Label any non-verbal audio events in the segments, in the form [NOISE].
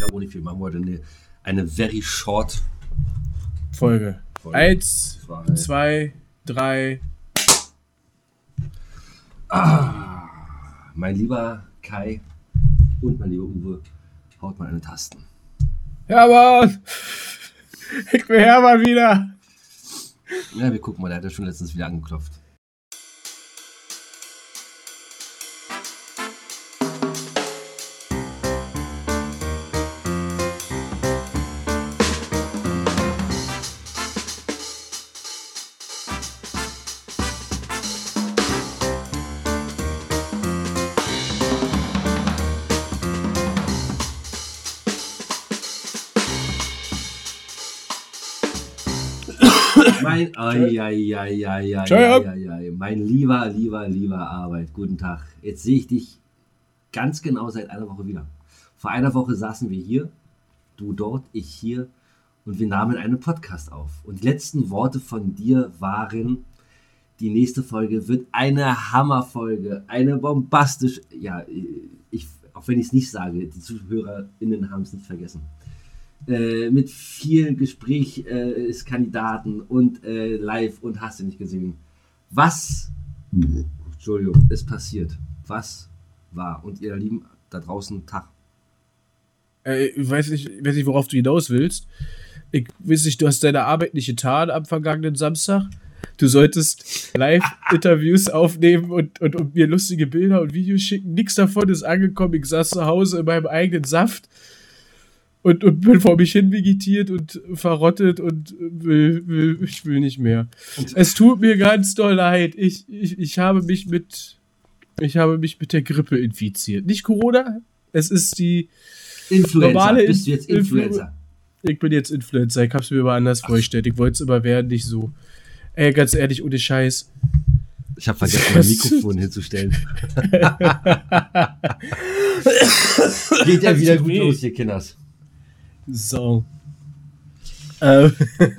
glaube auch nicht viel. Machen wir heute eine, eine very short Folge. Folge. Eins, Zwei. zwei, drei. Mein lieber Kai und mein lieber Uwe, haut mal eine Tasten. Hermann! Ich bin Hermann wieder. Ja, wir gucken mal, der hat ja schon letztens wieder angeklopft. Mein, ai, mein lieber, lieber, lieber Arbeit, guten Tag. Jetzt sehe ich dich ganz genau seit einer Woche wieder. Vor einer Woche saßen wir hier, du dort, ich hier und wir nahmen einen Podcast auf. Und die letzten Worte von dir waren, die nächste Folge wird eine Hammerfolge, eine bombastisch, ja, ich, auch wenn ich es nicht sage, die ZuhörerInnen haben es nicht vergessen äh, mit vielen Gesprächskandidaten und äh, live und hast du nicht gesehen. Was, Entschuldigung, ist passiert? Was war? Und ihr Lieben da draußen, Tag. Äh, ich weiß nicht, ich weiß nicht, worauf du hinaus willst. Ich weiß nicht, du hast deine Arbeit nicht getan am vergangenen Samstag. Du solltest Live-Interviews [LAUGHS] aufnehmen und, und, und mir lustige Bilder und Videos schicken. Nichts davon ist angekommen. Ich saß zu Hause in meinem eigenen Saft und, und bin vor mich hin vegetiert und verrottet und will, will, ich will nicht mehr. Es tut mir ganz doll leid. Ich, ich, ich habe mich mit ich habe mich mit der Grippe infiziert. Nicht Corona, es ist die Influencer. Normale Bist du jetzt Influ- Influencer? ich bin jetzt Influencer, ich hab's mir aber anders vorgestellt. Ich wollte es immer werden, nicht so. Ey, ganz ehrlich, ohne Scheiß. Ich habe vergessen, mein Mikrofon hinzustellen. [LAUGHS] Geht ja wieder gut los hier, Kinders. So. Ähm. [LAUGHS]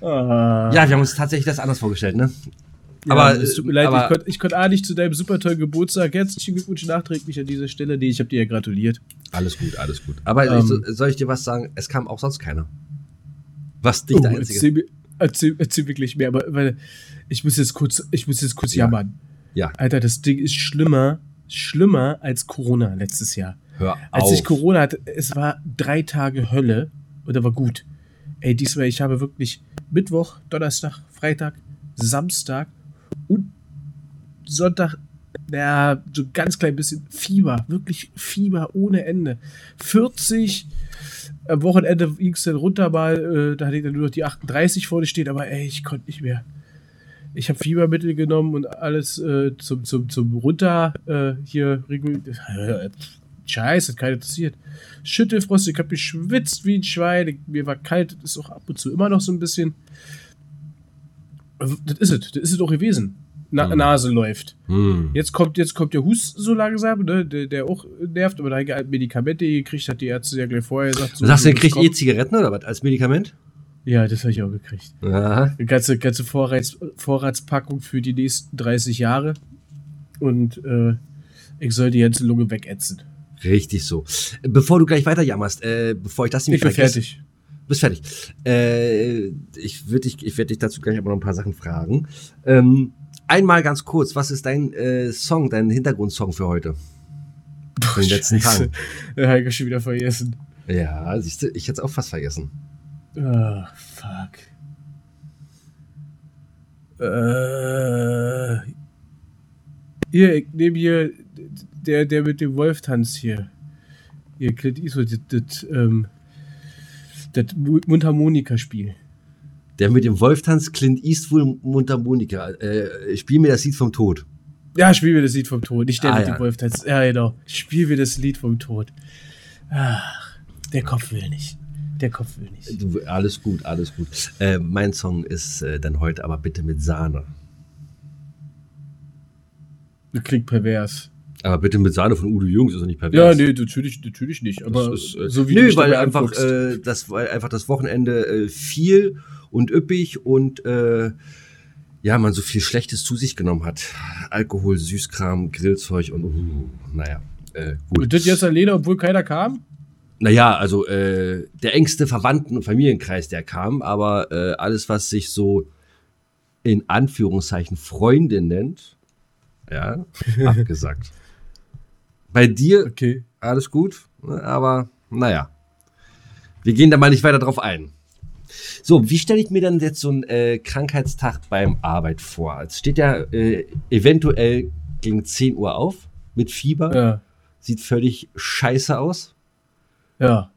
ah. Ja, wir haben uns tatsächlich das anders vorgestellt, ne? Ja, aber, es tut mir leid, aber- ich konnte konnt A nicht zu deinem super tollen Geburtstag. Herzlichen Glückwunsch nachträglich an dieser Stelle. Nee, ich habe dir ja gratuliert. Alles gut, alles gut. Aber Ähm. ich, so- soll ich dir was sagen? Es kam auch sonst keiner. Was der Oh, Einzige. erzähl, mir, erzähl, erzähl wirklich mehr, aber weil ich muss jetzt kurz, ich muss jetzt kurz Ja. jammern. Ja, Alter, das Ding ist schlimmer, schlimmer als Corona letztes Jahr. Hör Als auf. ich Corona hatte, es war drei Tage Hölle und da war gut. Ey, diesmal, ich habe wirklich Mittwoch, Donnerstag, Freitag, Samstag und Sonntag, ja, so ein ganz klein bisschen Fieber. Wirklich Fieber ohne Ende. 40, am Wochenende ging es dann runter mal, äh, da hatte ich dann nur noch die 38 vorne stehen, aber ey, ich konnte nicht mehr. Ich habe Fiebermittel genommen und alles äh, zum, zum, zum runter äh, hier reguliert. [LAUGHS] Scheiße, hat keiner interessiert. Schüttelfrost, ich habe geschwitzt wie ein Schwein. Mir war kalt, das ist auch ab und zu immer noch so ein bisschen. Das ist es, das ist es auch gewesen. Na, Mhm. Nase läuft. Hm. Jetzt kommt, jetzt kommt der Husten so langsam, ne, der, der auch nervt, aber da hat er halt Medikamente gekriegt, hat die Ärzte ja gleich vorher gesagt. So, Sagst du, das kriegt eh Zigaretten oder was als Medikament? Ja, das habe ich auch gekriegt. Ja. Eine ganze, ganze Vorrats, Vorratspackung für die nächsten 30 Jahre. Und äh, ich soll die ganze Lunge wegätzen. Richtig so. Bevor du gleich weiter jammerst, äh, bevor ich das Ich nämlich bin vergesse- fertig. Bist fertig. Äh, ich würde dich, ich werde dich dazu gleich aber noch ein paar Sachen fragen. Ähm, einmal ganz kurz, was ist dein äh, Song, dein Hintergrundsong für heute? Von den letzten Scheiße. Hab ich schon wieder vergessen. Ja, siehst du, ich hätte es auch fast vergessen. Ah, fuck. Äh, hier, ich nehme hier der, der mit dem Wolf-Tanz hier. Hier, Clint Eastwood, das, das, ähm, das Mundharmonika-Spiel. Der mit dem Wolftanz Clint Eastwood Mundharmonika. Äh, spiel mir das Lied vom Tod. Ja, spiel mir das Lied vom Tod. Nicht der Ah, mit ja. dem Wolf-Tanz. Ja, genau. Spiel mir das Lied vom Tod. Ach, der Kopf will nicht. Der Kopf will nicht. Du, alles gut, alles gut. Äh, mein Song ist äh, dann heute aber bitte mit Sahne. Das klingt pervers. Aber bitte mit Sahne von Udo Jürgens ist doch nicht Ja, pervers. nee, natürlich, natürlich nicht. Aber ist, äh, so wie dich weil einfach, äh, das, weil einfach das Wochenende äh, viel und üppig und äh, ja, man so viel Schlechtes zu sich genommen hat. Alkohol, Süßkram, Grillzeug und uh, naja, äh, gut. Und das jetzt alleine, obwohl keiner kam? naja, also äh, der engste Verwandten- und Familienkreis, der kam, aber alles, was sich so in Anführungszeichen Freunde nennt, ja, [LAUGHS] abgesagt. Bei dir Okay. alles gut, ne, aber naja. Wir gehen da mal nicht weiter drauf ein. So, wie stelle ich mir dann jetzt so einen äh, Krankheitstag beim Arbeit vor? Es steht ja äh, eventuell gegen 10 Uhr auf mit Fieber, Ja. sieht völlig scheiße aus. Ja.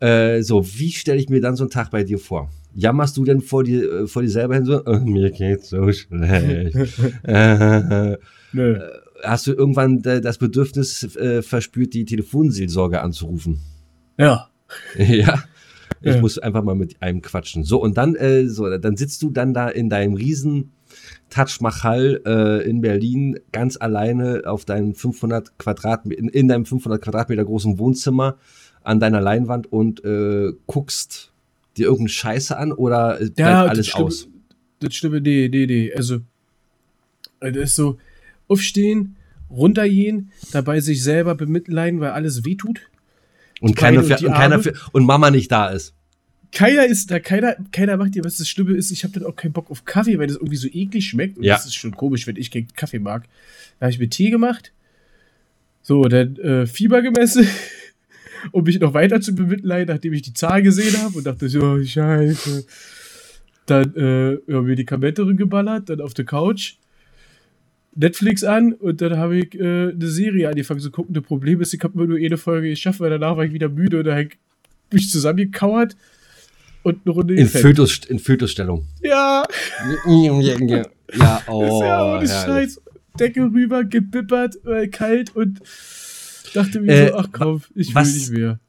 Äh, so, wie stelle ich mir dann so einen Tag bei dir vor? Jammerst du denn vor dir, äh, vor dir selber hin so, oh, mir geht's so schlecht. [LAUGHS] äh, Nö. Hast du irgendwann äh, das Bedürfnis äh, verspürt, die Telefonseelsorge anzurufen? Ja. [LAUGHS] ja. Ich Ja. muss einfach mal mit einem quatschen. So, und dann, äh, so, dann sitzt du dann da in deinem riesen Taj Mahal äh, in Berlin ganz alleine auf deinem 500 Quadratmeter, in, in deinem 500 Quadratmeter großen Wohnzimmer an deiner Leinwand und äh, guckst dir irgendeine Scheiße an oder bleibt Ja, alles das Schlimme, aus? Das Schlimme, nee, nee, nee. Also, äh, das ist so, aufstehen, runtergehen, dabei sich selber bemitleiden, weil alles wehtut. Und keiner, und und, keiner für, und Mama nicht da ist. Keiner ist da, keiner, keiner macht dir, was das Schlimme ist, ich habe dann auch keinen Bock auf Kaffee, weil das irgendwie so eklig schmeckt. Und Ja. das ist schon komisch, wenn ich keinen Kaffee mag. Da habe ich mir Tee gemacht. So, dann äh, Fieber gemessen, [LAUGHS] um mich noch weiter zu bemitleiden, nachdem ich die Zahl gesehen habe und dachte so, oh, scheiße. Dann äh, ja, Medikamente geballert, dann auf der Couch. Netflix an und dann habe ich äh, eine Serie angefangen zu gucken. Das Problem ist, ich habe immer nur eine Folge geschafft, weil danach war ich wieder müde und da habe ich mich zusammengekauert und eine Runde In. Fötus, in Fötusstellung. Ja, ja, oh. ist ja ohne herrlich. Scheiß. Decke rüber, gebippert, äh, kalt und dachte mir Äh, so, ach komm, ich will was- nicht mehr.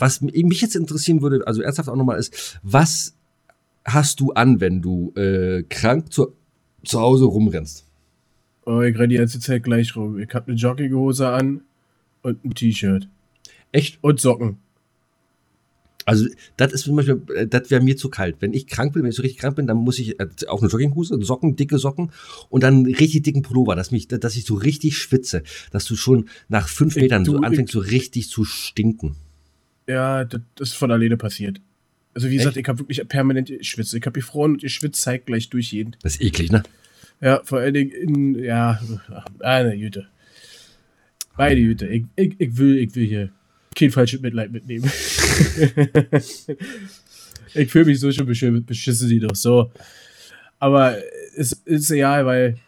Was mich jetzt interessieren würde, also ernsthaft auch nochmal ist, was hast du an, wenn du äh, krank zu, zu Hause rumrennst? Oh, ich renne die ganze Zeit gleich rum. Ich habe eine Jogginghose an und ein T-Shirt. Echt? Und Socken. Also, das ist zum Beispiel, äh, das wäre mir zu kalt. Wenn ich krank bin, wenn ich so richtig krank bin, dann muss ich äh, auch eine Jogginghose, Socken, dicke Socken und dann einen richtig dicken Pullover, dass, mich, dass ich so richtig schwitze, dass du schon nach fünf Ich- Metern so du, anfängst, so richtig zu stinken. Ja, das, ist von alleine passiert. Also wie Echt? gesagt, ich habe wirklich permanent geschwitzt. Ich habe gefroren und geschwitzt zeitgleich durch jeden. Das ist eklig, ne? Ja, vor allen Dingen in, ja, ach, meine Güte. Meine Güte, ich, ich, ich will, ich will hier kein falsches Mitleid mitnehmen. [LAUGHS] ich fühle mich so schon beschissen, beschissen die doch so. Aber es ist egal, weil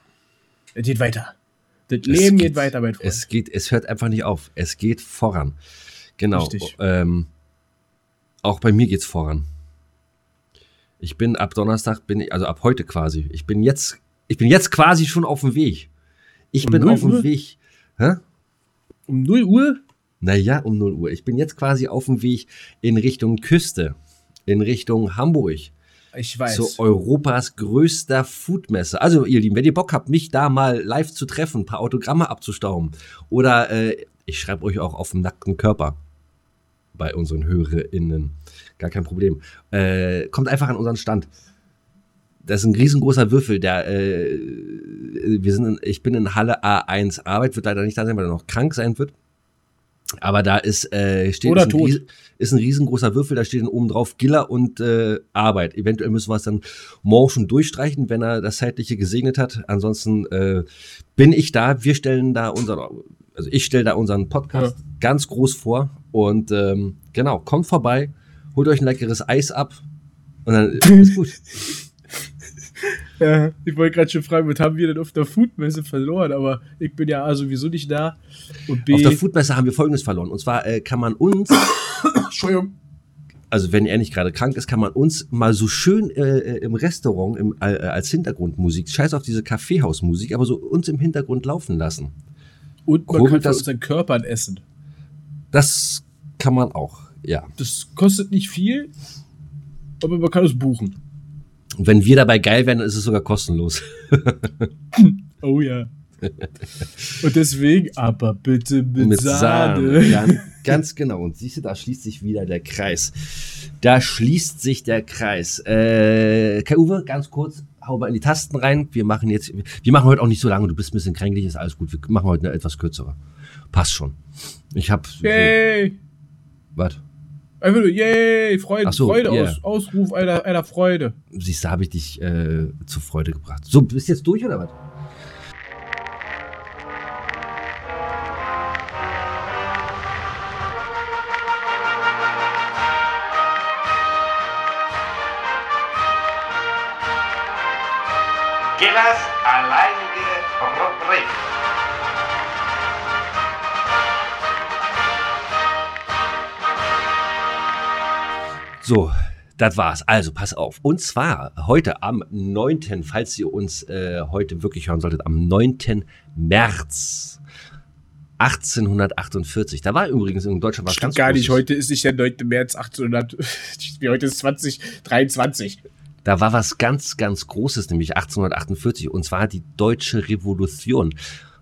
es geht weiter. Das Leben geht, weiter, mein Freund. Es geht, es hört einfach nicht auf. Es geht voran. Genau. Ähm, auch bei mir geht's voran. Ich bin ab Donnerstag, bin ich, also ab heute quasi. Ich bin jetzt, ich bin jetzt quasi schon auf dem Weg. Ich Um bin auf dem? Weg. Hä? um 0 Uhr? Naja, um 0 Uhr. Ich bin jetzt quasi auf dem Weg in Richtung Küste, in Richtung Hamburg, Ich weiß. zu Europas größter Foodmesse. Also, ihr Lieben, wenn ihr Bock habt, mich da mal live zu treffen, ein paar Autogramme abzustauben oder äh, ich schreibe euch auch auf dem nackten Körper bei unseren HörerInnen. Gar kein Problem. Äh, kommt einfach an unseren Stand. Das ist ein riesengroßer Würfel, der, äh, wir sind in, ich bin in Halle A1 Arbeit, wird leider nicht da sein, weil er noch krank sein wird. Aber da ist, äh, steht Oder ist, ein ries- ist ein riesengroßer Würfel, da steht dann oben drauf Giller und äh, Arbeit. Eventuell müssen wir es dann morgen schon durchstreichen, wenn er das Zeitliche gesegnet hat. Ansonsten äh, bin ich da. Wir stellen da unseren, also ich stelle da unseren Podcast ganz groß vor. Und ähm, genau, kommt vorbei, holt euch ein leckeres Eis ab und dann [LAUGHS] ist gut. Ja, ich wollte gerade schon fragen, was haben wir denn auf der Foodmesse verloren? Aber ich bin ja A sowieso nicht da. Und B. Auf der Foodmesse haben wir Folgendes verloren. Und zwar äh, kann man uns, Entschuldigung. also wenn er nicht gerade krank ist, kann man uns mal so schön äh, äh, im Restaurant im, äh, als Hintergrundmusik, scheiß auf diese Kaffeehausmusik, aber so uns im Hintergrund laufen lassen. Und man Kurbelt kann das- unseren Körpern essen. Das kann man auch, ja. Das kostet nicht viel, aber man kann es buchen. Und wenn wir dabei geil werden, dann ist es sogar kostenlos. [LAUGHS] Oh ja. Und deswegen, aber bitte mit, Sahne. Ja, ganz genau. Und siehst du, da schließt sich wieder der Kreis. Da schließt sich der Kreis. Äh, Kai Uwe, ganz kurz, hau mal in die Tasten rein. Wir machen jetzt, wir machen heute auch nicht so lange. Du bist ein bisschen kränklich, ist alles gut. Wir machen heute eine etwas kürzere. Passt schon. Ich hab, so, Yay! was? Einfach nur, yay, Freude, Ach so, Freude, yeah. aus, Ausruf einer, einer Freude. Siehst du, habe ich dich äh, zur Freude gebracht. So, bist du jetzt durch oder was? Gillers alleinige Rubrik. So, das war's. Also, pass auf. Und zwar heute am 9., falls ihr uns äh, heute wirklich hören solltet, am 9. März 1848. Da war übrigens in Deutschland was Stimmt gar nicht, Großes. heute ist nicht der 9. März 1800, wie [LAUGHS] heute ist 2023. Da war was ganz, ganz Großes, nämlich 1848, und zwar die Deutsche Revolution.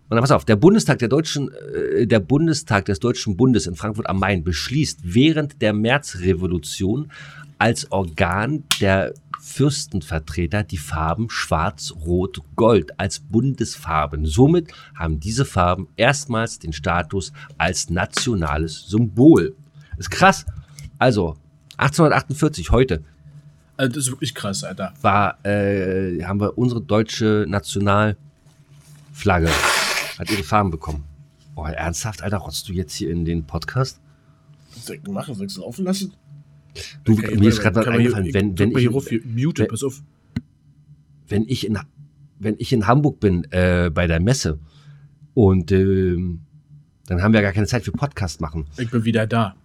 Und dann pass auf, der Bundestag der Deutschen, äh, der Bundestag des Deutschen Bundes in Frankfurt am Main beschließt während der Märzrevolution als Organ der Fürstenvertreter die Farben Schwarz, Rot, Gold als Bundesfarben. Somit haben diese Farben erstmals den Status als nationales Symbol. Ist krass. Also 1848, heute, Also das ist wirklich krass, Alter. war, äh, haben wir unsere deutsche Nationalflagge, hat ihre Farben bekommen. Oh, ernsthaft, Alter, rotzt du jetzt hier in den Podcast? Ich denn machen? Soll ich es laufen lassen? Du, Okay, mir ist gerade was hier- eingefallen, ich wenn, wenn, mal hier ich, rauf, hier, mute, wenn- pass auf. wenn, ich in, wenn ich in Hamburg bin, äh, bei der Messe und ähm, dann haben wir gar keine Zeit für Podcast machen. Ich bin wieder da.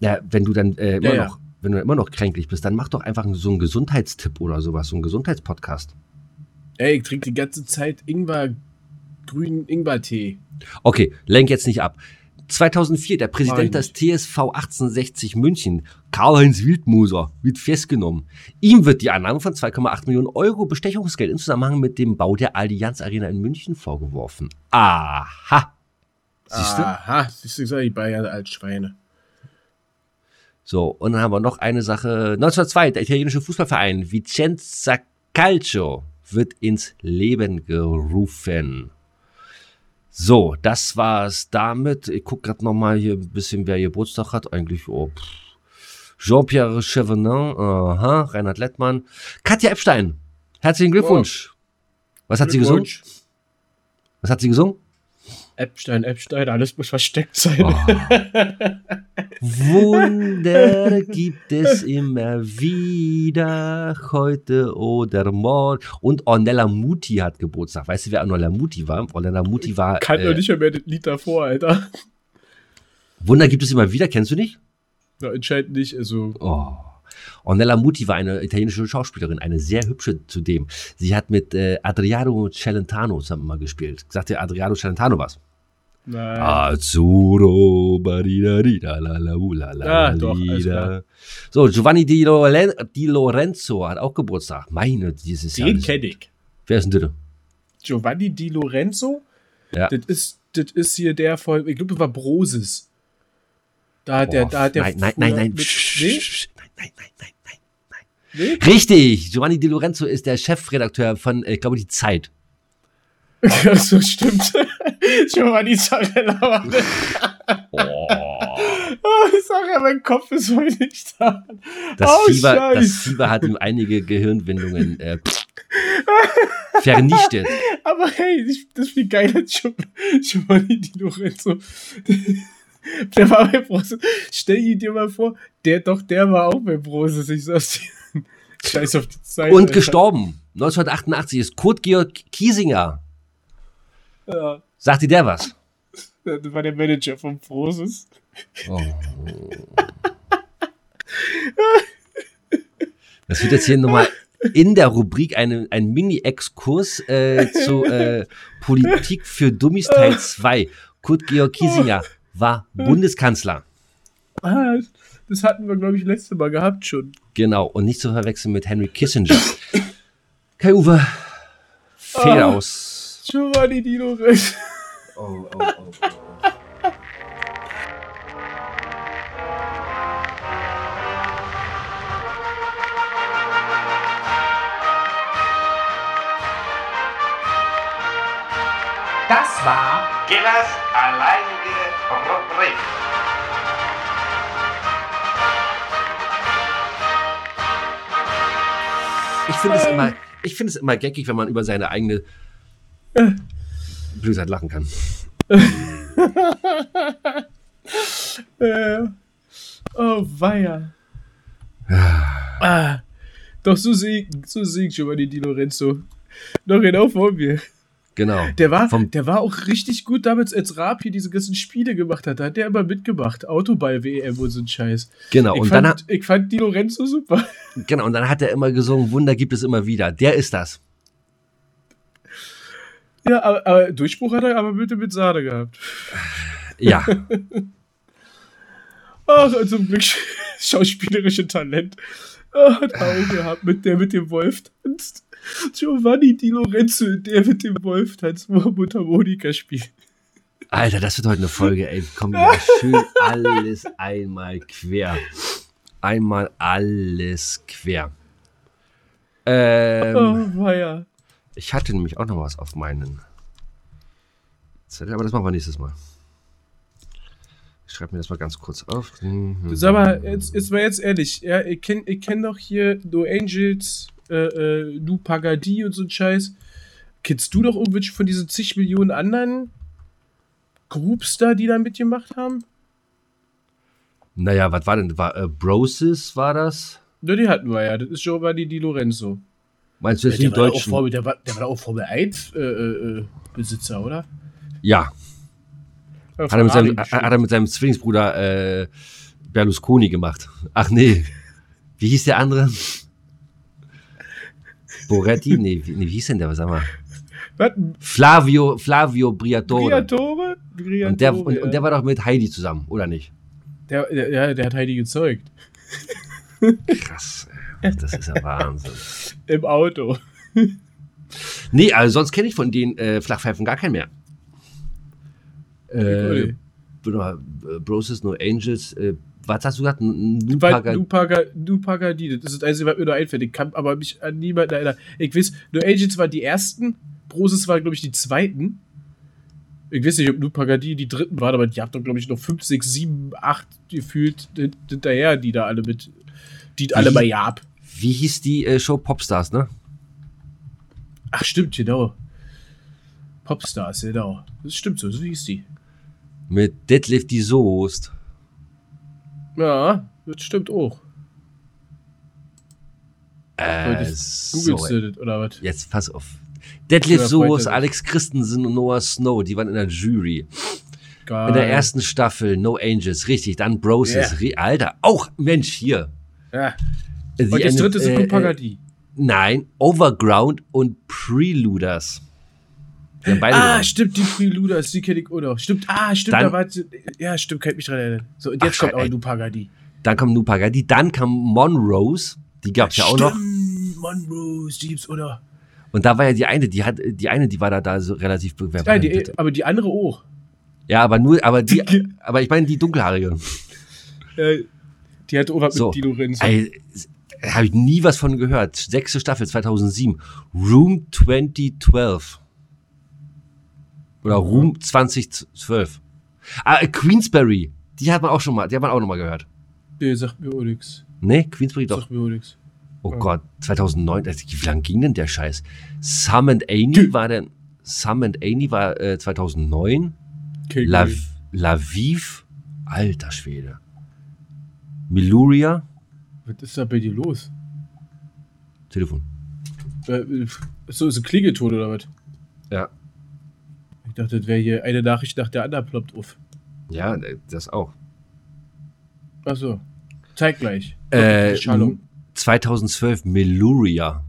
Ja, wenn du dann äh, immer Ja, ja. noch, wenn du immer noch kränklich bist, dann mach doch einfach so einen Gesundheitstipp oder sowas, so einen Gesundheitspodcast. Ey, ich trinke die ganze Zeit Ingwer, grünen Ingwertee. Okay, lenk jetzt nicht ab. 2004, der Präsident des. TSV 1860 München, Karl-Heinz Wildmoser, wird festgenommen. Ihm wird die Annahme von 2,8 Millionen Euro Bestechungsgeld im Zusammenhang mit dem Bau der Allianz Arena in München vorgeworfen. Aha. Siehst du? Aha, siehst du, die Bayern als Schweine. So, und dann haben wir noch eine Sache. 1902, der italienische Fußballverein Vicenza Calcio wird ins Leben gerufen. So, das war's damit. Ich gucke gerade noch mal hier ein bisschen, wer Geburtstag hat. Eigentlich, oh. Jean-Pierre Chevenin, aha, Reinhard Lettmann. Katja Epstein, herzlichen Glückwunsch. Was hat sie gesungen? Glückwunsch. Was hat sie gesungen? Epstein, Epstein, alles muss versteckt sein. Oh. [LAUGHS] Wunder gibt es immer wieder, heute oder morgen. Und Ornella Muti hat Geburtstag. Weißt du, wer Ornella Muti war? Ornella Muti war. Kann doch äh, nicht mehr das Lied davor, Alter. Wunder gibt es immer wieder, kennst du nicht? Ja, entscheidend nicht, also. Oh. Ornella Muti war eine italienische Schauspielerin, eine sehr hübsche zudem. Sie hat mit äh, Adriano Celentano zusammen mal gespielt. Sagt dir Adriano Celentano was? Nein. Azzurro, baridadida, la la la la Ah, doch. So, Giovanni Di, Loren Di Lorenzo hat auch Geburtstag. Meine, dieses Jahr. Den kenne ich. Wer ist denn das? Giovanni Di Lorenzo? Ja. Das ist, das ist hier der von, ich glaube, das war Broses. Da hat der, da hat der. nein, nein, nein, nein. Mit, nee? nein, nein, nein, nein. Nee? Richtig, Giovanni Di Lorenzo ist der Chefredakteur von, äh, ich glaube, Die Zeit. Ach so, stimmt. Giovanni Zarella war das. Oh, Oh, ich sag ja, mein Kopf ist heute nicht da. das, Oh, Fieber, das. Fieber hat ihm einige Gehirnwindungen äh, vernichtet. Aber hey, das ist viel geiler Gio- Giovanni Di Lorenzo. Der war bei Broses. Stell ihn dir mal vor, der doch, der war auch bei Broses. Ich sag's dir. Scheiß auf die Zeit. Und Alter. gestorben. 1988 ist Kurt Georg Kiesinger. Ja, Sagt dir der was? das war der Manager von Broses. Oh. Das wird jetzt hier nochmal in der Rubrik eine, ein Mini-Exkurs äh, zu äh, Politik für Dummies Teil 2. Kurt Georg Kiesinger war Bundeskanzler. Ah, das hatten wir, glaube ich, letzte Mal gehabt schon. Genau, und nicht zu verwechseln mit Henry Kissinger. Kai Uwe, Fade Ah. aus. Giovanni Dino Rex. Oh, oh, oh, oh. Das war Gillers alleinige Rubrik. Ich finde es äh. immer, ich finde es immer geckig, wenn man über seine eigene Blödheit lachen kann. Äh, [LAUGHS] oh, weia. ah, doch so sehe so ich Giovanni Di Lorenzo. Noch genau vor mir. Genau. Der war, Vom- der war auch richtig gut damals, als Raab hier diese ganzen Spiele gemacht hat. Da hat der immer mitgemacht. Autoball-WM und so ein Scheiß. Genau. Ich, Und dann, fand, hat, ich fand Di Lorenzo super. genau. Und dann hat er immer gesungen, Wunder gibt es immer wieder. Der ist das. Ja, aber, aber Durchbruch hat er aber bitte mit Sahne gehabt. Ja. [LAUGHS] Ach, zum Glück [LAUGHS] schauspielerische Talent. Ah, hat auch gehabt, mit der mit dem Wolf tanzt. Giovanni Di Lorenzo, der mit dem Wolf tanzt, wo er Mundharmonika spielt. Alter, das wird heute eine Folge, ey. Komm, ja, [LAUGHS] schön alles einmal quer. Einmal alles quer. Ähm, Oh, weia. Ich hatte nämlich auch noch was auf meinen Zettel, aber das machen wir nächstes Mal. Ich schreibe mir das mal ganz kurz auf. Sag mal, jetzt, jetzt mal jetzt ehrlich, ja, ich kenne ich kenn doch hier No Angels, äh, äh, Du Pagadi und so ein Scheiß. Kennst du doch irgendwelche von diesen zig Millionen anderen Groups da, die da mitgemacht haben? Naja, was war denn? War, äh, Brosis war das? Ja, die hatten wir ja. Das ist Giovanni Di Lorenzo. Meinst du jetzt der, die war Deutschen? Formel, der, war, der war doch auch Formel 1 äh, äh, äh, Besitzer, oder? Ja, Ja, hat er seinem, bestimmt. hat er mit seinem Zwillingsbruder äh, Berlusconi gemacht. Ach nee. Wie hieß der andere? Boretti? Nee, wie, nee, wie hieß denn der? Sag mal. Was? Flavio, Flavio Briatore. Briatore? Briatore Und der, und, ja. und der war doch mit Heidi zusammen, oder nicht? der, der, ja, der hat Heidi gezeugt. Krass. ey. Das ist ja Wahnsinn. [LAUGHS] Im Auto. Nee, also sonst kenne ich von den äh, Flachpfeifen gar keinen mehr. Äh, äh, Broses, No Angels. Äh, was hast du gesagt? Nupaga- Pagadi, das ist das Einzige, was mir noch einfällt. Ich kann aber mich an niemanden erinnern. Ich weiß, No Agents waren die ersten, Broses waren, glaube ich, die zweiten. Ich weiß nicht, ob Nu Pagadi die dritten waren, aber die habt doch, glaube ich, noch 5, 6, 7, 8 gefühlt hint- hinterher, die da alle mit, die alle bei Jab. Wie hieß die äh, Show Popstars, ne? Ach, stimmt, genau. Popstars, genau. Das stimmt so, so hieß die. Mit Deadlift die Soest. Ja, das stimmt auch. Äh, so, du das, oder was? jetzt pass auf. Deadlift Soest, Freunde. Alex Christensen und Noah Snow, die waren in der Jury. Geil. In der ersten Staffel No Angels, richtig. Dann Broses. Re- Alter, auch Mensch hier. Ja. Und das dritte sind äh, Nu äh, Pagadi. Nein, Overground und Preluders. Ah, stimmt, die Preluders, die kenne ich auch noch. Stimmt, ah, stimmt, Dann- da war. Ja, stimmt, kann ich mich dran erinnern. So, und Ach, jetzt kommt ey. auch Du Pagadi. Dann kam Nupagadi, dann kam Monrose, die gab es ja auch noch. Monrose, die gibt's, oder? Und da war ja die eine, die hat, die eine, die war da, da so relativ bewerbt. Ja, die, aber die andere auch. Ja, aber nur, aber die, [LAUGHS] aber ich meine die dunkelhaarige. Die auch was So. mit Di Lorenzo. Ey, habe ich nie was von gehört. Sechste Staffel 2007. Room 2012. Oder Room 2012. Ah, Queensberry. Die hat man auch schon mal, die hat man auch noch mal gehört. Nee, sagt mir auch nix. Nee, Queensberry doch. Sagt mir auch nix. Oh Ja. Gott, 2009, also wie lang ging denn der Scheiß? Sam and Amy war denn, Sam and Amy war äh, 2009. Okay, La, cool. Laviv, alter Schwede. Miluria, Was ist da bei dir los? Telefon. Äh, so, ist ein Klingelton oder was? Ja. Ich dachte, das wäre hier eine Nachricht nach der anderen ploppt auf. Ja, das auch. Achso. Zeig gleich. Äh, Schallung. 2012 Miluria.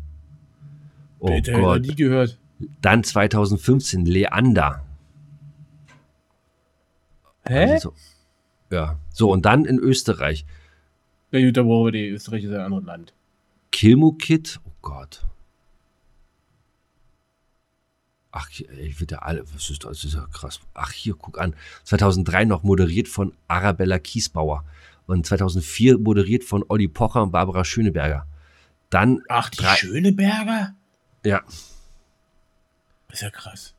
Oh ich Gott. nie gehört. Dann 2015 Leander. Hä? Also, ja. So, und dann in Österreich. Da brauchen wir die Österreich ist ein anderes Land. Kilmo Kid. Oh Gott. Ach, ich würde alle, was ist das? Das ist ja krass. Ach, hier, guck an. 2003 noch moderiert von Arabella Kiesbauer. Und 2004 moderiert von Olli Pocher und Barbara Schöneberger. Dann, Ach, die Drei- Schöneberger? ja, ist ja krass.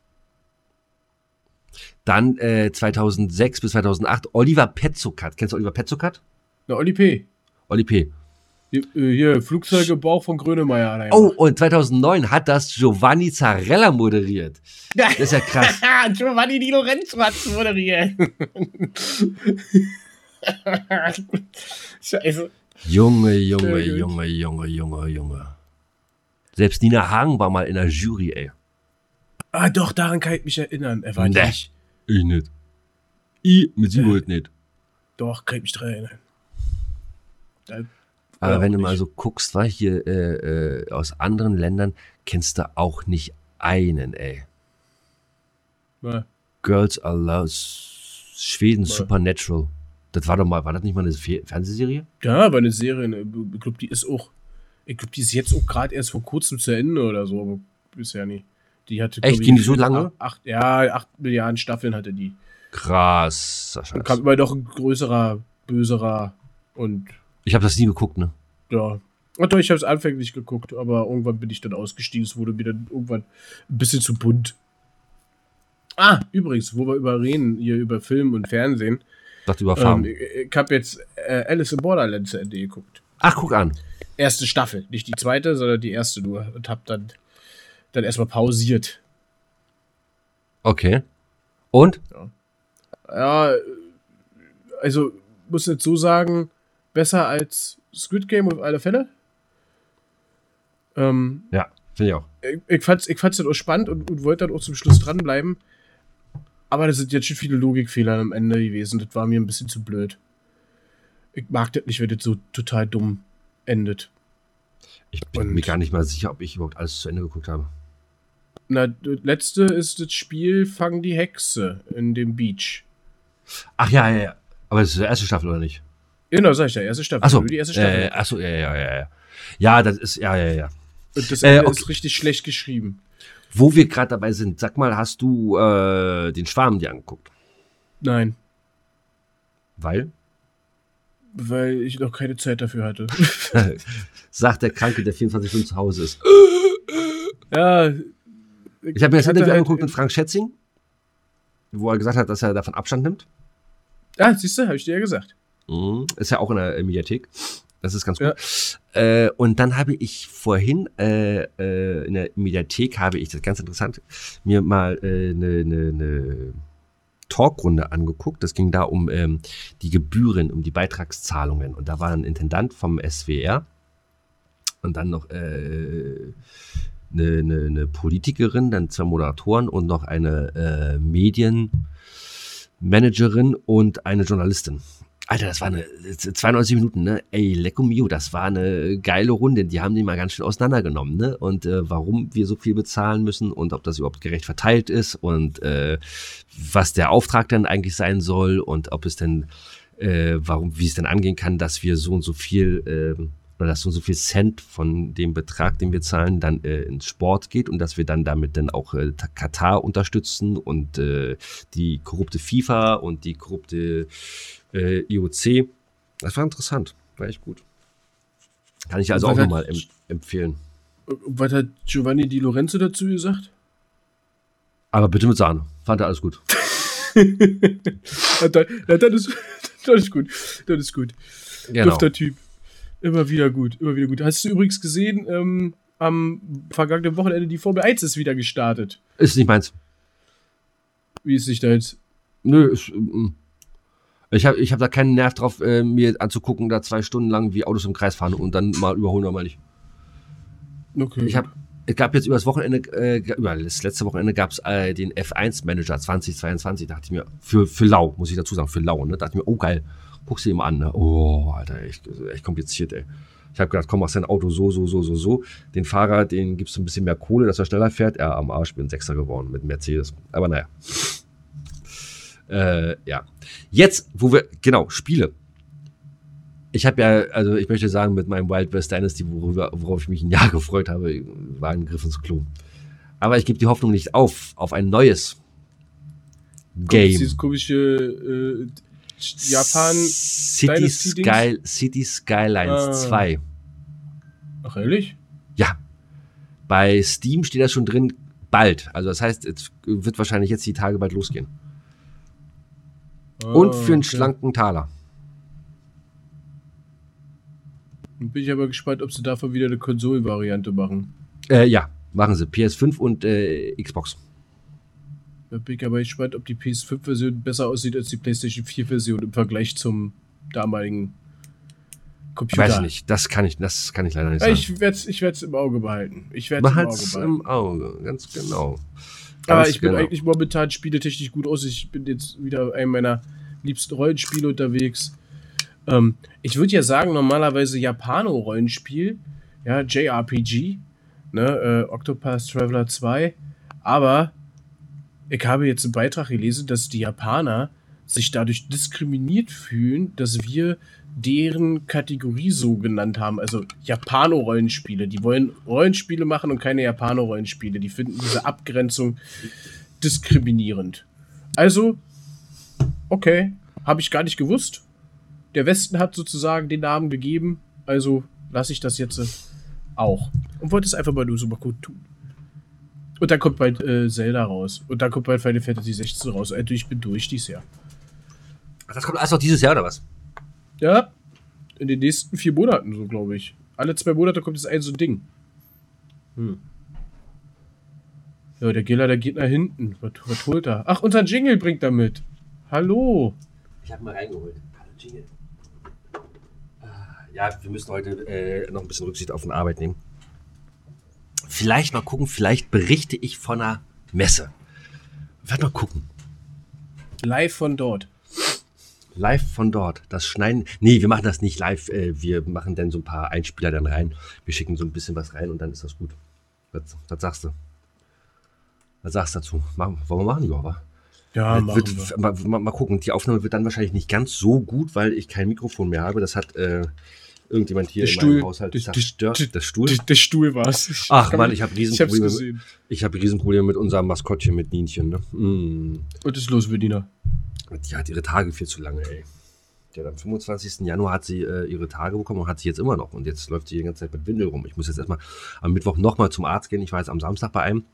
dann äh, 2006 bis 2008 Oliver Petzokat. Kennst du Oliver Petzokat? Na, Oli P. Olli P. Hier, äh, hier Flugzeuge Bauch von Grönemeyer. hat er Oh, und 2009 hat das Giovanni Zarella moderiert. Das ist ja krass. [LAUGHS] Giovanni Di Lorenzo hat's moderiert. Scheiße. [LAUGHS] Junge, Junge, gut. Junge, Junge, Junge, Junge. Selbst Nina Hagen war mal in der Jury, ey. Ah, doch, daran kann ich mich erinnern. Er war Nee. nicht. Ich nicht. Ich mit Sicherheit nicht. Doch, kann ich mich dran erinnern. Da- Aber Ja, wenn du mal so guckst, war hier äh, äh, aus anderen Ländern, kennst du auch nicht einen, ey. Ja. Girls Are Loud, Schweden Ja. Supernatural. Das war doch mal, war das nicht mal eine Fe Fernsehserie? Ja, aber eine Serie, ne, ich glaube, die ist auch, ich glaube, die ist jetzt auch gerade erst vor kurzem zu Ende oder so, aber bisher nicht. Die hatte, Echt? Ging die so lange? Acht, ja, acht Milliarden Staffeln hatte die. Krass, Sascha. kam immer noch ein größerer, böserer und Ich habe das nie geguckt, ne? ja. Ach doch, ich habe es anfänglich geguckt, aber irgendwann bin ich dann ausgestiegen. Es wurde mir dann irgendwann ein bisschen zu bunt. Ah, übrigens, wo wir über reden, hier über Film und Fernsehen. Dachte über Ähm, Farben. ich habe jetzt äh, Alice in Borderland zu Ende geguckt. Ach, guck an. erste Staffel. Nicht die zweite, sondern die erste nur. Und hab dann, dann erstmal pausiert. Okay. Und? Ja, also muss jetzt so sagen, besser als Squid Game auf alle Fälle. Ähm, Ja, finde ich auch. ich, ich fand's, ich fand's dann auch spannend und, und wollte dann auch zum Schluss dranbleiben. Aber das sind jetzt schon viele Logikfehler am Ende gewesen. Das war mir ein bisschen zu blöd. Ich mag das nicht, wenn das so total dumm endet. Ich bin Und- mir gar nicht mal sicher, ob ich überhaupt alles zu Ende geguckt habe. Na, das letzte ist das Spiel Fang die Hexe in dem Beach. Ach ja, ja, ja. Aber das ist die erste Staffel, oder nicht? Genau, sag ich ja, erste Staffel. Achso. Die erste Staffel. Äh, achso, ja, ja, ja, ja. Ja, das ist, ja, ja, ja. Und das äh, Ende okay. ist richtig schlecht geschrieben. Wo wir gerade dabei sind, sag mal, hast du äh, den Schwarm dir angeguckt? Nein, Weil? weil ich noch keine Zeit dafür hatte. [LAUGHS] Sagt der Kranke, der 24 Stunden zu Hause ist. ja. Ich habe mir das Interview halt- angeguckt mit Frank Schätzing, wo er gesagt hat, dass er davon Abstand nimmt. Ah, siehst du, habe ich dir ja gesagt. Mhm. Ist ja auch in der äh, Mediathek. Das ist ganz Ja. gut. Äh, und dann habe ich vorhin äh, äh, in der Mediathek habe ich, das ganz interessant, mir mal äh, eine ne, ne Talkrunde angeguckt. Das ging da um ähm, die Gebühren, um die Beitragszahlungen. Und da war ein Intendant vom SWR und dann noch äh, eine, eine, eine Politikerin, dann zwei Moderatoren und noch eine äh, Medienmanagerin und eine Journalistin. Alter, das war eine 92 Minuten, ne? Ey, Lecco Mio, das war eine geile Runde. Die haben die mal ganz schön auseinandergenommen, ne? Und äh, warum wir so viel bezahlen müssen und ob das überhaupt gerecht verteilt ist und äh, was der Auftrag denn eigentlich sein soll und ob es denn, äh, warum, wie es denn angehen kann, dass wir so und so viel, äh, oder dass so so viel Cent von dem Betrag, den wir zahlen, dann äh, ins Sport geht und dass wir dann damit dann auch äh, Katar unterstützen und äh, die korrupte FIFA und die korrupte äh, IOC. Das war interessant, war echt gut. Kann ich also auch nochmal hat- em empfehlen. Was hat Giovanni Di Lorenzo dazu gesagt? Aber bitte mit Sahne. Fand er alles gut. [LAUGHS] Dann, dann, ist, [LAUGHS] dann ist gut. Dann ist gut. Genau. Dufter Typ. Immer wieder gut, immer wieder gut. Hast du übrigens gesehen, ähm, am vergangenen Wochenende die Formel 1 ist wieder gestartet. Ist nicht meins. Wie ist sich da jetzt? Nö, ist, mm. ich habe ich hab da keinen Nerv drauf, äh, mir anzugucken, da zwei Stunden lang wie Autos im Kreis fahren und dann mal überholen oder mal nicht. Okay. Ich habe es gab jetzt über das Wochenende, äh, über das letzte Wochenende gab es äh, den F1 Manager 2022. Dachte ich mir, für, für lau, muss ich dazu sagen, für lau. Ne? Dachte ich mir, oh geil, guckst du dir mal an. Ne? Oh, Alter, echt, echt kompliziert, ey. Ich habe gedacht, komm, mach dein Auto so, so, so, so, so. Den Fahrer, den gibst du ein bisschen mehr Kohle, dass er schneller fährt. Er am Arsch, bin Sechster geworden mit Mercedes. Aber naja. Äh, ja. Jetzt, wo wir, genau, Spiele. Ich habe ja, also ich möchte sagen, mit meinem Wild West Dynasty, worüber, worauf ich mich ein Jahr [LAUGHS] gefreut habe, war ein Griff ins Klo. Aber ich gebe die Hoffnung nicht auf, auf ein neues Game. Dieses komische äh, Japan. City? Sky, City Skylines Ah. 2. Ach, ehrlich? Ja. Bei Steam steht das schon drin, bald. Also das heißt, es wird wahrscheinlich jetzt die Tage bald losgehen. Und Ah, für einen okay. schlanken Taler. Dann bin ich aber gespannt, ob sie davon wieder eine Konsolenvariante machen. Äh, ja, machen sie. PS5 und äh, Xbox. Da bin ich aber gespannt, ob die PS5-Version besser aussieht als die PlayStation 4-Version im Vergleich zum damaligen Computer. Weiß ich nicht. Das kann ich, das kann ich leider nicht sagen. Ich werde es ich werd's im Auge behalten. Ich werde es im im Auge, ganz genau. Aber Ganz ich bin genau. eigentlich momentan spieletechnisch gut aus. Ich bin jetzt wieder einem meiner liebsten Rollenspiele unterwegs. Ähm, ich würde ja sagen, normalerweise Japano-Rollenspiel, ja, JRPG, ne, äh, Octopath Traveler 2. Aber ich habe jetzt einen Beitrag gelesen, dass die Japaner sich dadurch diskriminiert fühlen, dass wir deren Kategorie so genannt haben. Also Japano-Rollenspiele. Die wollen Rollenspiele machen und keine Japano-Rollenspiele. Die finden diese Abgrenzung diskriminierend. Also, okay, habe ich gar nicht gewusst. Der Westen hat sozusagen den Namen gegeben, also lasse ich das jetzt äh, auch. Und wollte es einfach mal nur so mal gut tun. Und dann kommt bald äh, Zelda raus. Und dann kommt bald Final Fantasy 16 raus. Also ich bin durch dieses Jahr. Das kommt alles noch dieses Jahr, oder was? Ja, in den nächsten vier Monaten, so glaube ich. Alle zwei Monate kommt jetzt ein so ein Ding. Hm. Ja, der Giller, der geht nach hinten. Was, was holt er? Ach, unseren Jingle bringt er mit. Hallo. Ich habe mal reingeholt. Hallo, Jingle. Ah, Ja, wir müssen heute äh, noch ein bisschen Rücksicht auf die Arbeit nehmen. Vielleicht mal gucken, vielleicht berichte ich von einer Messe. Werd mal gucken. Live von dort. Live von dort. Das Schneiden. Nee, wir machen das nicht live. Äh, wir machen dann so ein paar Einspieler dann rein. Wir schicken so ein bisschen was rein und dann ist das gut. Was, was sagst du? Was sagst du dazu? Machen, wollen wir machen, wa? Ja, machen wird, wir. mal, mal, mal gucken. Die Aufnahme wird dann wahrscheinlich nicht ganz so gut, weil ich kein Mikrofon mehr habe. Das hat äh, irgendjemand hier Der in Stuhl. meinem Haushalt Der- zerstört. der- Der Stuhl. Der, Stuhl war's. Ach Kann Mann, man- ich habe Riesenprobleme. Ich habe Riesenprobleme mit unserem Maskottchen, mit Nienchen. Ne? Mm. Was ist los, Bediener? Die hat ihre Tage viel zu lange, ey. Ja, am 25. Januar hat sie äh, ihre Tage bekommen und hat sie jetzt immer noch. Und jetzt läuft sie die ganze Zeit mit Windel rum. Ich muss jetzt erstmal am Mittwoch nochmal zum Arzt gehen. Ich war jetzt am Samstag bei einem.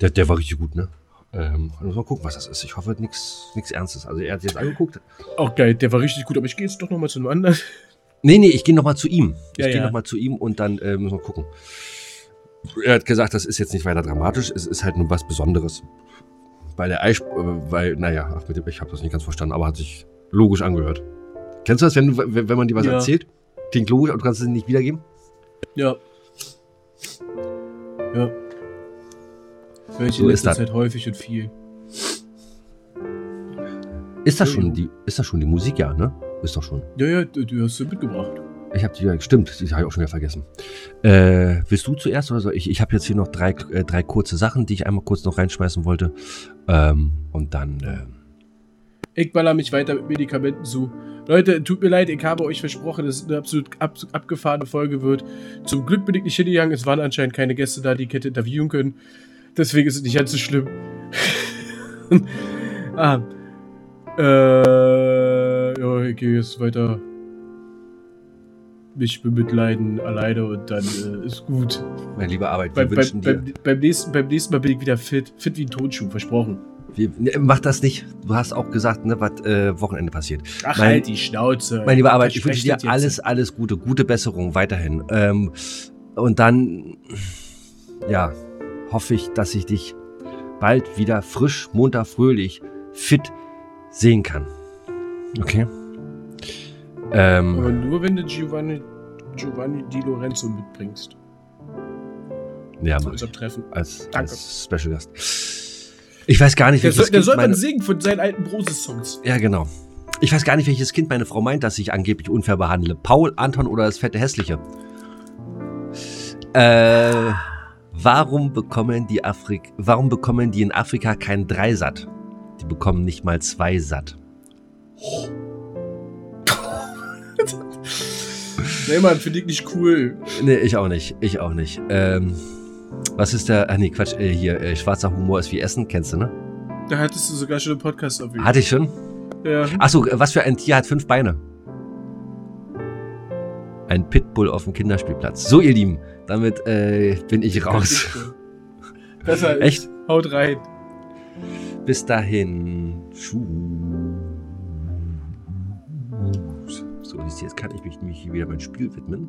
Der, der war richtig gut, ne? Ähm, und muss mal gucken, was das ist. Ich hoffe, nichts Ernstes. Also er hat sich jetzt angeguckt. Auch geil, der war richtig gut, aber ich gehe jetzt doch nochmal zu einem anderen. Nee, nee, ich gehe nochmal zu ihm. Ich Ja, gehe ja. nochmal zu ihm und dann äh, müssen wir gucken. Er hat gesagt, das ist jetzt nicht weiter dramatisch, es ist halt nur was Besonderes. Weil der Eisp äh, weil, naja, ach, mit dem, ich habe das nicht ganz verstanden, aber hat sich logisch angehört. Kennst du das, wenn, wenn wenn man dir was Ja. erzählt? Klingt logisch, aber du kannst es nicht wiedergeben? Ja. Ja. Hör ich So in das. Zeit häufig und viel. Ist das, schon die, ist das schon die Musik, ja, ne? Ist doch schon. Ja, ja, du, hast sie mitgebracht. Ich habe die, ja, stimmt, die habe ich auch schon wieder vergessen. Äh, willst du zuerst oder soll ich? Ich habe jetzt hier noch drei, äh, drei kurze Sachen, die ich einmal kurz noch reinschmeißen wollte. Ähm, und dann, ähm, Ich baller mich weiter mit Medikamenten zu. Leute, tut mir leid, ich habe euch versprochen, dass es eine absolut ab, abgefahrene Folge wird. Zum Glück bin ich nicht hingegangen. Es waren anscheinend keine Gäste da, die ich hätte interviewen können. Deswegen ist es nicht ganz so schlimm. [LAUGHS] ah. Äh, ja, ich gehe jetzt weiter mich bemitleiden alleine und dann äh, ist gut. meine liebe Arbeit, Beim, wir beim, wünschen dir. beim, beim, nächsten, beim nächsten Mal bin ich wieder fit. Fit wie ein Tonschuh, versprochen. Wir, ne, mach das nicht. Du hast auch gesagt, ne, was äh, Wochenende passiert. Ach, Mein- halt die Schnauze. Meine liebe Arbeit, ich wünsche dir jetzt? alles, alles Gute, gute Besserung weiterhin. Ähm, und dann, ja, hoffe ich, dass ich dich bald wieder frisch, munter, fröhlich, fit sehen kann. Okay? Ähm, Aber nur wenn du Giovanni, Giovanni Di Lorenzo mitbringst. ja, Zu unserem Treffen. Als, als Special Gast. Ich weiß gar nicht, Der welches soll, der Kind soll meine, singen von seinen alten Broses-Songs. Ja, genau. Ich weiß gar nicht, welches Kind meine Frau meint, dass ich angeblich unfair behandle. Paul, Anton oder das fette Hässliche? Äh, warum bekommen die Afrik warum bekommen die in Afrika keinen Dreisat? Die bekommen nicht mal zwei Satt. [LAUGHS] Nee, Mann, finde ich nicht cool. Nee, ich auch nicht. Ich auch nicht. Ähm, was ist der. Ach nee, Quatsch, äh, hier, äh, schwarzer Humor ist wie Essen, kennst du, ne? Da hattest du sogar schon einen Podcast auf Hatte ich schon? Ja. Achso, was für ein Tier hat fünf Beine? Ein Pitbull auf dem Kinderspielplatz. So, ihr Lieben, damit äh, bin ich raus. Besser. Echt? Haut rein. Bis dahin. Tschüss. So, jetzt kann ich mich, mich wieder mein Spiel widmen.